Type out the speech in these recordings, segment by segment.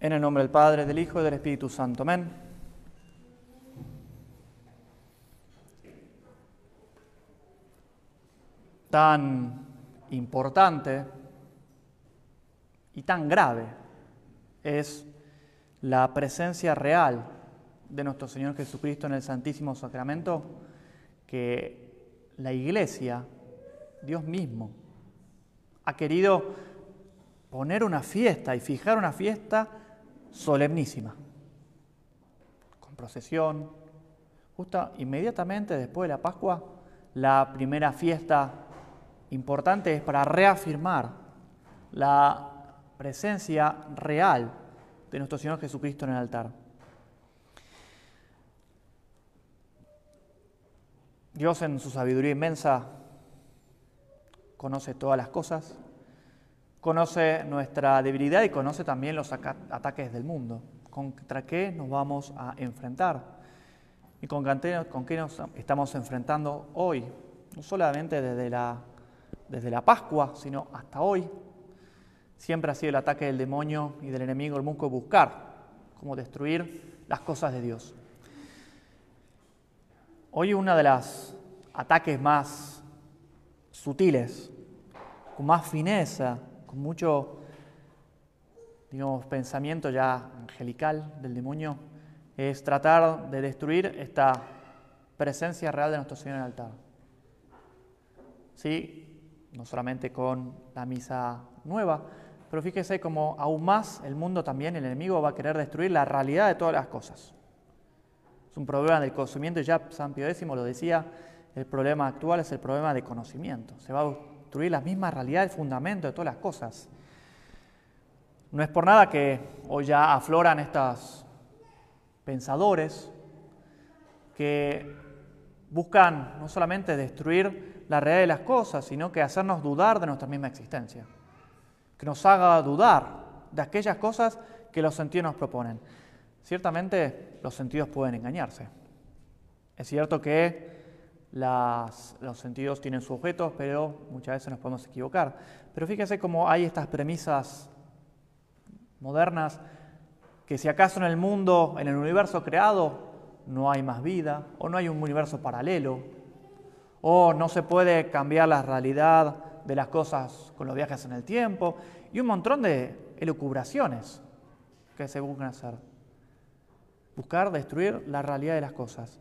En el nombre del Padre, del Hijo y del Espíritu Santo. Amén. Tan importante y tan grave es la presencia real de nuestro Señor Jesucristo en el Santísimo Sacramento que la Iglesia, Dios mismo, ha querido poner una fiesta y fijar una fiesta solemnísima, con procesión. Justo inmediatamente después de la Pascua, la primera fiesta importante es para reafirmar la presencia real de nuestro Señor Jesucristo en el altar. Dios en su sabiduría inmensa conoce todas las cosas, conoce nuestra debilidad y conoce también los ataques del mundo, contra qué nos vamos a enfrentar y con qué nos estamos enfrentando hoy, no solamente desde la, desde la Pascua, sino hasta hoy. Siempre ha sido el ataque del demonio y del enemigo, el mundo, buscar cómo destruir las cosas de Dios. Hoy uno de los ataques más sutiles, con más fineza, con mucho, digamos, pensamiento ya angelical del demonio, es tratar de destruir esta presencia real de nuestro Señor en el altar. Sí, no solamente con la misa nueva, pero fíjese como aún más el mundo también, el enemigo va a querer destruir la realidad de todas las cosas. Es un problema del conocimiento, ya San Pío X lo decía, el problema actual es el problema de conocimiento. Se va destruir la misma realidad, el fundamento de todas las cosas. No es por nada que hoy ya afloran estos pensadores que buscan no solamente destruir la realidad de las cosas, sino que hacernos dudar de nuestra misma existencia, que nos haga dudar de aquellas cosas que los sentidos nos proponen. Ciertamente los sentidos pueden engañarse. Es cierto que los sentidos tienen su objeto, pero muchas veces nos podemos equivocar. Pero fíjese cómo hay estas premisas modernas, que si acaso en el mundo, en el universo creado, no hay más vida, o no hay un universo paralelo, o no se puede cambiar la realidad de las cosas con los viajes en el tiempo, y un montón de elucubraciones que se buscan hacer. Buscar destruir la realidad de las cosas.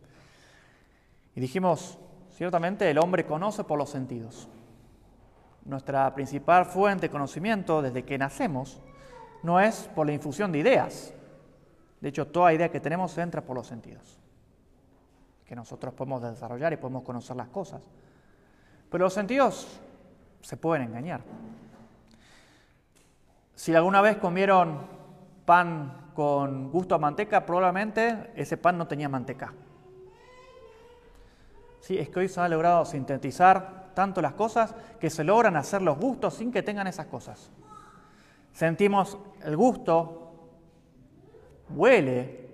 Y dijimos, ciertamente el hombre conoce por los sentidos. Nuestra principal fuente de conocimiento desde que nacemos no es por la infusión de ideas. De hecho, toda idea que tenemos entra por los sentidos, que nosotros podemos desarrollar y podemos conocer las cosas. Pero los sentidos se pueden engañar. Si alguna vez comieron pan con gusto a manteca, probablemente ese pan no tenía manteca. Sí, es que hoy se ha logrado sintetizar tanto las cosas que se logran hacer los gustos sin que tengan esas cosas. Sentimos el gusto, huele,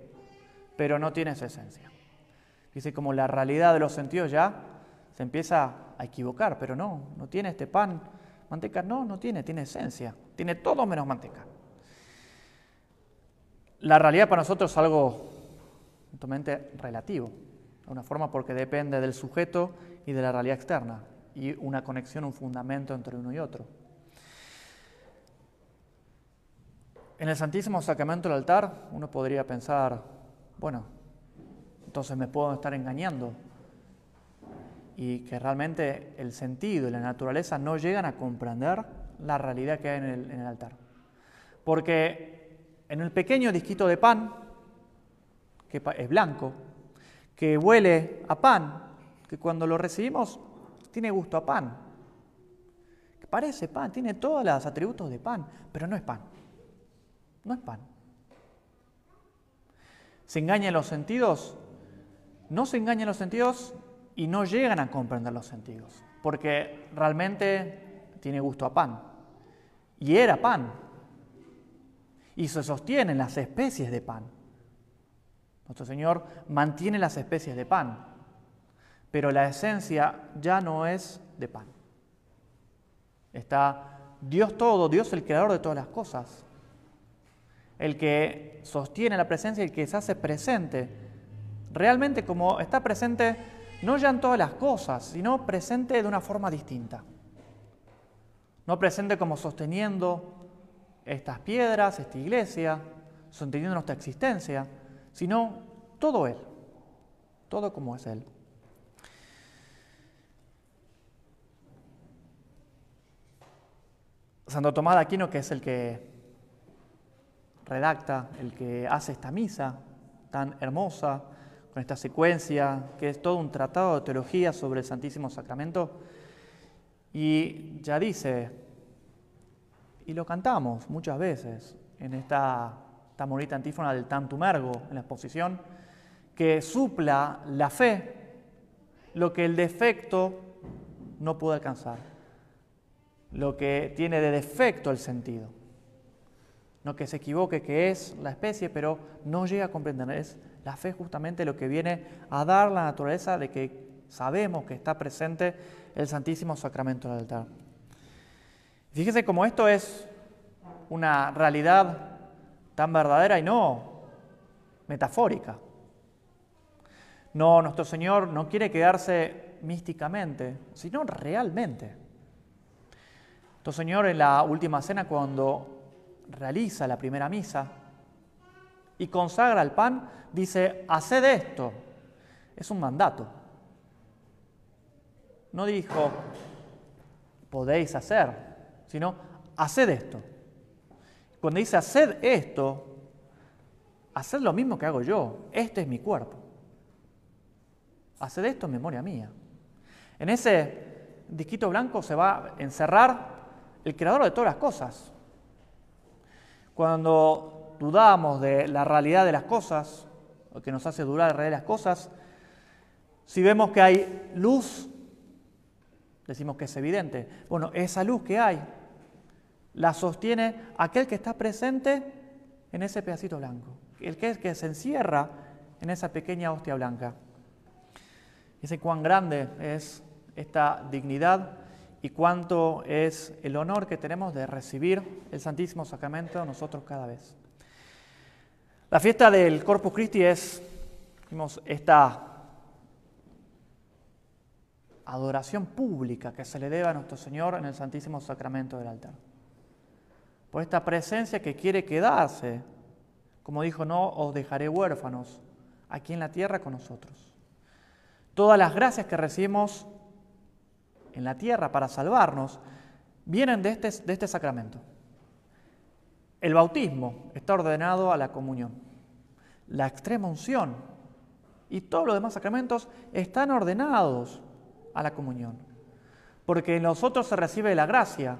pero no tiene esa esencia. Dice como la realidad de los sentidos ya se empieza a equivocar, pero no, no tiene este pan, manteca, no, no tiene, tiene esencia, tiene todo menos manteca. La realidad para nosotros es algo totalmente relativo de una forma porque depende del sujeto y de la realidad externa, y una conexión, un fundamento entre uno y otro. En el Santísimo Sacramento del altar uno podría pensar, bueno, entonces me puedo estar engañando y que realmente el sentido y la naturaleza no llegan a comprender la realidad que hay en el, en el altar. Porque en el pequeño disquito de pan, que es blanco, que huele a pan, que cuando lo recibimos tiene gusto a pan, parece pan, tiene todos los atributos de pan, pero no es pan. No es pan. ¿Se engañan los sentidos? No se engañan los sentidos y no llegan a comprender los sentidos, porque realmente tiene gusto a pan. Y era pan. Y se sostienen las especies de pan. Nuestro Señor mantiene las especies de pan, pero la esencia ya no es de pan. Está Dios todo, Dios el creador de todas las cosas, el que sostiene la presencia y el que se hace presente, realmente como está presente no ya en todas las cosas, sino presente de una forma distinta. No presente como sosteniendo estas piedras, esta iglesia, sosteniendo nuestra existencia, sino todo Él, todo como es Él. Santo Tomás de Aquino, que es el que redacta, el que hace esta misa tan hermosa, con esta secuencia, que es todo un tratado de teología sobre el Santísimo Sacramento, y ya dice, y lo cantamos muchas veces en esta tan bonita antífona del Tantum Ergo, en la exposición, que supla la fe lo que el defecto no puede alcanzar, lo que tiene de defecto el sentido. No que se equivoque, que es la especie, pero no llega a comprender. Es la fe justamente lo que viene a dar la naturaleza de que sabemos que está presente el Santísimo Sacramento del altar. Fíjese cómo esto es una realidad tan verdadera y no metafórica. No, nuestro Señor no quiere quedarse místicamente, sino realmente. Nuestro Señor en la última cena, cuando realiza la primera misa y consagra el pan, dice, haced esto. Es un mandato. No dijo, podéis hacer, sino, haced esto. Cuando dice, haced esto, haced lo mismo que hago yo. Este es mi cuerpo. Haced esto en memoria mía. En ese disquito blanco se va a encerrar el creador de todas las cosas. Cuando dudamos de la realidad de las cosas, o que nos hace dudar la realidad de las cosas, si vemos que hay luz, decimos que es evidente. Bueno, esa luz que hay la sostiene aquel que está presente en ese pedacito blanco, el que, se encierra en esa pequeña hostia blanca. Dice cuán grande es esta dignidad y cuánto es el honor que tenemos de recibir el Santísimo Sacramento nosotros cada vez. La fiesta del Corpus Christi es esta adoración pública que se le debe a nuestro Señor en el Santísimo Sacramento del altar. Por esta presencia que quiere quedarse, como dijo, no os dejaré huérfanos aquí en la tierra con nosotros. Todas las gracias que recibimos en la tierra para salvarnos vienen de este, de este sacramento. El bautismo está ordenado a la comunión. La extrema unción y todos los demás sacramentos están ordenados a la comunión. Porque en nosotros se recibe la gracia,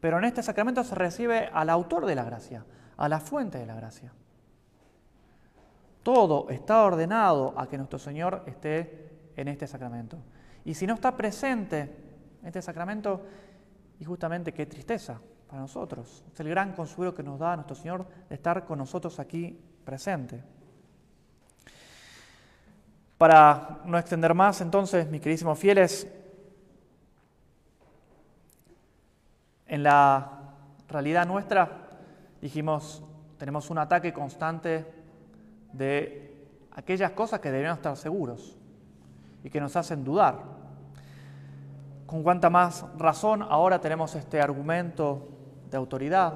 pero en este sacramento se recibe al autor de la gracia, a la fuente de la gracia. Todo está ordenado a que nuestro Señor esté en este sacramento. Y si no está presente en este sacramento, y justamente qué tristeza para nosotros. Es el gran consuelo que nos da nuestro Señor de estar con nosotros aquí presente. Para no extender más, entonces, mis queridísimos fieles, en la realidad nuestra, dijimos, tenemos un ataque constante de aquellas cosas que deberíamos estar seguros y que nos hacen dudar. Con cuánta más razón ahora tenemos este argumento de autoridad,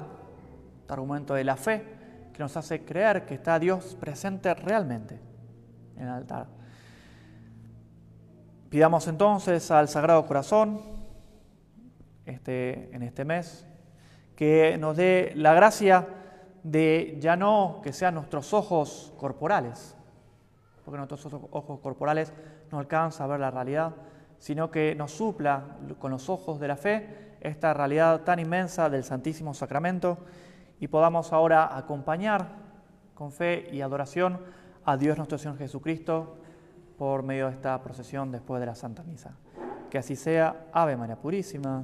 este argumento de la fe, que nos hace creer que está Dios presente realmente en el altar. Pidamos entonces al Sagrado Corazón este, en este mes que nos dé la gracia de ya no que sean nuestros ojos corporales, porque nuestros ojos corporales no alcanza a ver la realidad, sino que nos supla con los ojos de la fe esta realidad tan inmensa del Santísimo Sacramento y podamos ahora acompañar con fe y adoración a Dios nuestro Señor Jesucristo por medio de esta procesión después de la Santa Misa. Que así sea, Ave María Purísima,